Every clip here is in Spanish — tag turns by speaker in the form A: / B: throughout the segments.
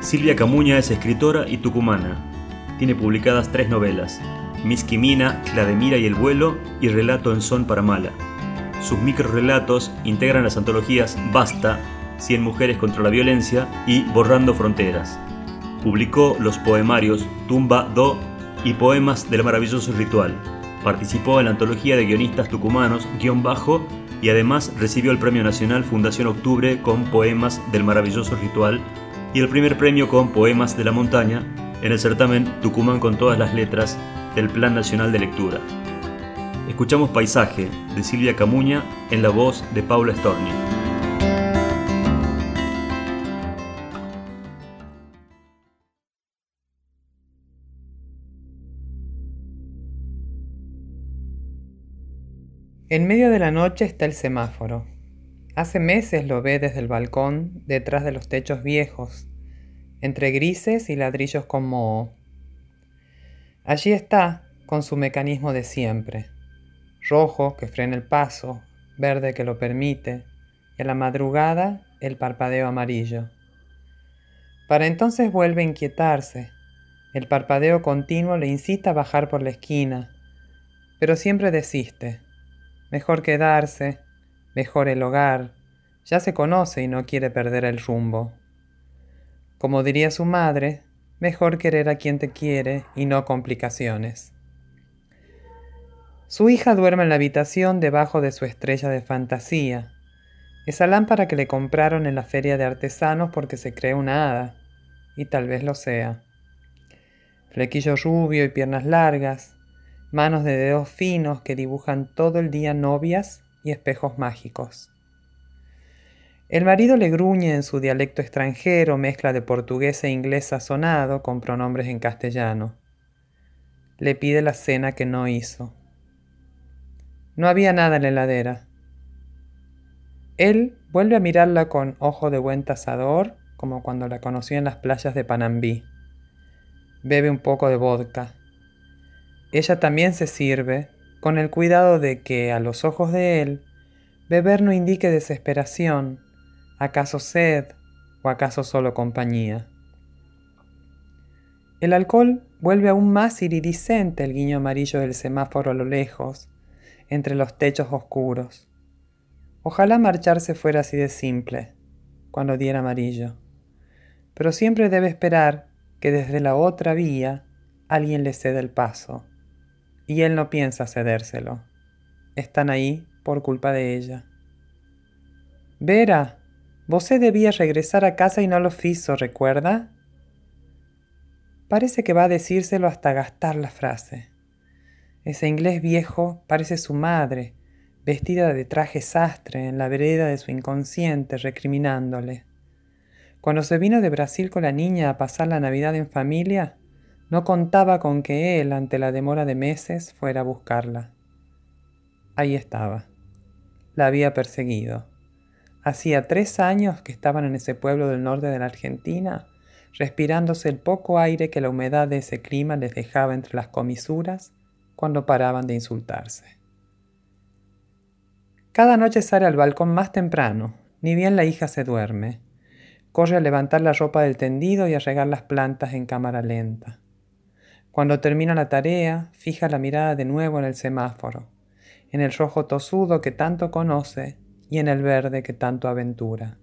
A: Silvia Camuña es escritora y tucumana. Tiene publicadas tres novelas, Misquimina, La de Mira y el vuelo y Relato en son para mala. Sus microrelatos integran las antologías Basta, Cien mujeres contra la violencia y Borrando fronteras. Publicó los poemarios Tumba Do y Poemas del maravilloso ritual. Participó en la antología de guionistas tucumanos Guión Bajo y además recibió el Premio Nacional Fundación Octubre con Poemas del maravilloso ritual y el primer premio con Poemas de la Montaña en el certamen Tucumán con todas las letras del Plan Nacional de Lectura. Escuchamos Paisaje de Silvia Camuña en la voz de Paula Storni.
B: En medio de la noche está el semáforo. Hace meses lo ve desde el balcón, detrás de los techos viejos, entre grises y ladrillos con moho. Allí está, con su mecanismo de siempre, rojo que frena el paso, verde que lo permite, y a la madrugada el parpadeo amarillo. Para entonces vuelve a inquietarse. El parpadeo continuo le incita a bajar por la esquina, pero siempre desiste. Mejor quedarse, mejor el hogar, ya se conoce y no quiere perder el rumbo. Como diría su madre, mejor querer a quien te quiere y no complicaciones. Su hija duerme en la habitación debajo de su estrella de fantasía, esa lámpara que le compraron en la feria de artesanos porque se cree una hada, y tal vez lo sea. Flequillo rubio y piernas largas, manos de dedos finos que dibujan todo el día novias y espejos mágicos. El marido le gruñe en su dialecto extranjero, mezcla de portugués e inglés sazonado con pronombres en castellano. Le pide la cena que no hizo. No había nada en la heladera. Él vuelve a mirarla con ojo de buen tasador, como cuando la conoció en las playas de Panambí. Bebe un poco de vodka. Ella también se sirve, con el cuidado de que, a los ojos de él, beber no indique desesperación, acaso sed o acaso solo compañía. El alcohol vuelve aún más iridiscente el guiño amarillo del semáforo a lo lejos, entre los techos oscuros. Ojalá marcharse fuera así de simple, cuando diera amarillo. Pero siempre debe esperar que desde la otra vía alguien le ceda el paso y él no piensa cedérselo. Están ahí por culpa de ella. Vera, vos debía regresar a casa y no lo hizo, ¿recuerda? Parece que va a decírselo hasta gastar la frase. Ese inglés viejo parece su madre, vestida de traje sastre en la vereda de su inconsciente, recriminándole. Cuando se vino de Brasil con la niña a pasar la Navidad en familia, no contaba con que él, ante la demora de meses, fuera a buscarla. Ahí estaba. La había perseguido. Hacía tres años que estaban en ese pueblo del norte de la Argentina, respirándose el poco aire que la humedad de ese clima les dejaba entre las comisuras cuando paraban de insultarse. Cada noche sale al balcón más temprano, ni bien la hija se duerme. Corre a levantar la ropa del tendido y a regar las plantas en cámara lenta. Cuando termina la tarea, fija la mirada de nuevo en el semáforo, en el rojo tosudo que tanto conoce y en el verde que tanto aventura.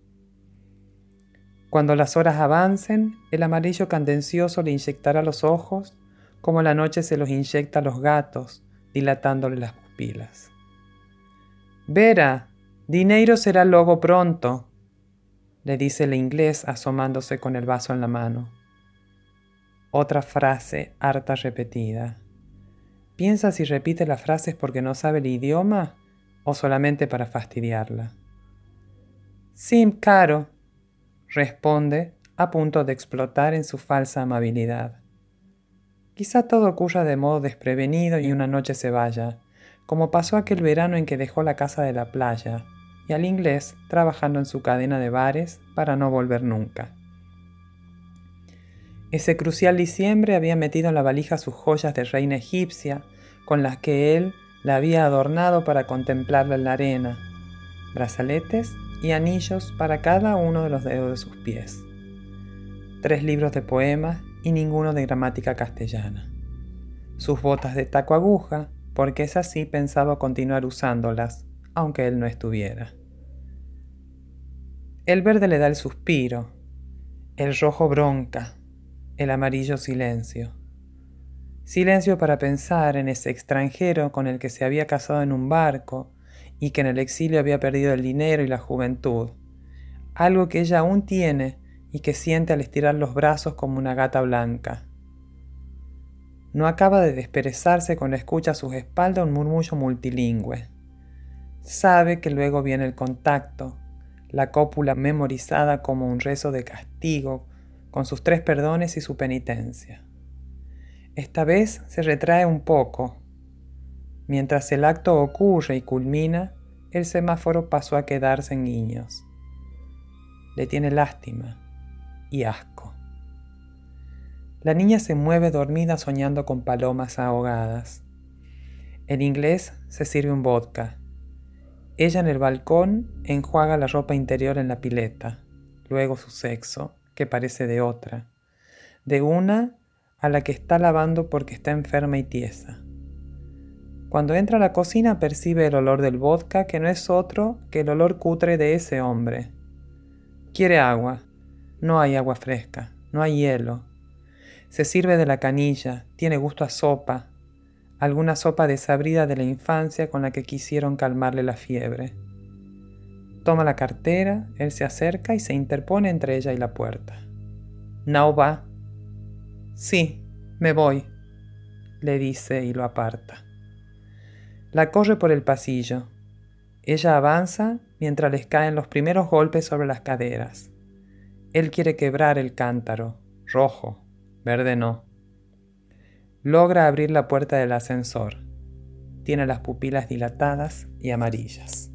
B: Cuando las horas avancen, el amarillo candencioso le inyectará los ojos como la noche se los inyecta a los gatos, dilatándole las pupilas. Vera, dinero será luego pronto, le dice el inglés asomándose con el vaso en la mano. Otra frase harta repetida. ¿Piensa si repite las frases porque no sabe el idioma o solamente para fastidiarla? Sim, caro, responde a punto de explotar en su falsa amabilidad. Quizá todo ocurra de modo desprevenido y una noche se vaya, como pasó aquel verano en que dejó la casa de la playa y al inglés trabajando en su cadena de bares para no volver nunca. Ese crucial diciembre había metido en la valija sus joyas de reina egipcia, con las que él la había adornado para contemplarla en la arena, brazaletes y anillos para cada uno de los dedos de sus pies. tres libros de poemas y ninguno de gramática castellana. Sus botas de taco aguja, porque es así pensaba continuar usándolas, aunque él no estuviera. El verde le da el suspiro, el rojo bronca, el amarillo silencio. Silencio para pensar en ese extranjero con el que se había casado en un barco y que en el exilio había perdido el dinero y la juventud, algo que ella aún tiene y que siente al estirar los brazos como una gata blanca. No acaba de desperezarse cuando escucha a sus espaldas un murmullo multilingüe. Sabe que luego viene el contacto, la cópula memorizada como un rezo de castigo, con sus tres perdones y su penitencia. Esta vez se retrae un poco. Mientras el acto ocurre y culmina, el semáforo pasó a quedarse en niños. Le tiene lástima y asco. La niña se mueve dormida soñando con palomas ahogadas. En inglés se sirve un vodka. Ella en el balcón enjuaga la ropa interior en la pileta, luego su sexo, que parece de otra, de una a la que está lavando porque está enferma y tiesa. Cuando entra a la cocina percibe el olor del vodka que no es otro que el olor cutre de ese hombre. Quiere agua. No hay agua fresca, no hay hielo. Se sirve de la canilla, tiene gusto a sopa, alguna sopa desabrida de la infancia con la que quisieron calmarle la fiebre. Toma la cartera, él se acerca y se interpone entre ella y la puerta. ¿No va? Sí, me voy, le dice y lo aparta. La corre por el pasillo. Ella avanza mientras les caen los primeros golpes sobre las caderas. Él quiere quebrar el cántaro, rojo, verde no logra abrir la puerta del ascensor. Tiene las pupilas dilatadas y amarillas.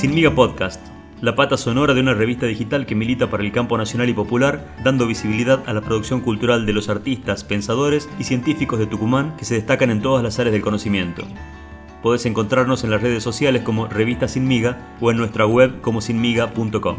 A: Sin Miga Podcast la pata sonora de una revista digital que milita para el campo nacional y popular, dando visibilidad a la producción cultural de los artistas, pensadores y científicos de Tucumán que se destacan en todas las áreas del conocimiento. Podés encontrarnos en las redes sociales como Revista Sin Miga o en nuestra web como sinmiga.com.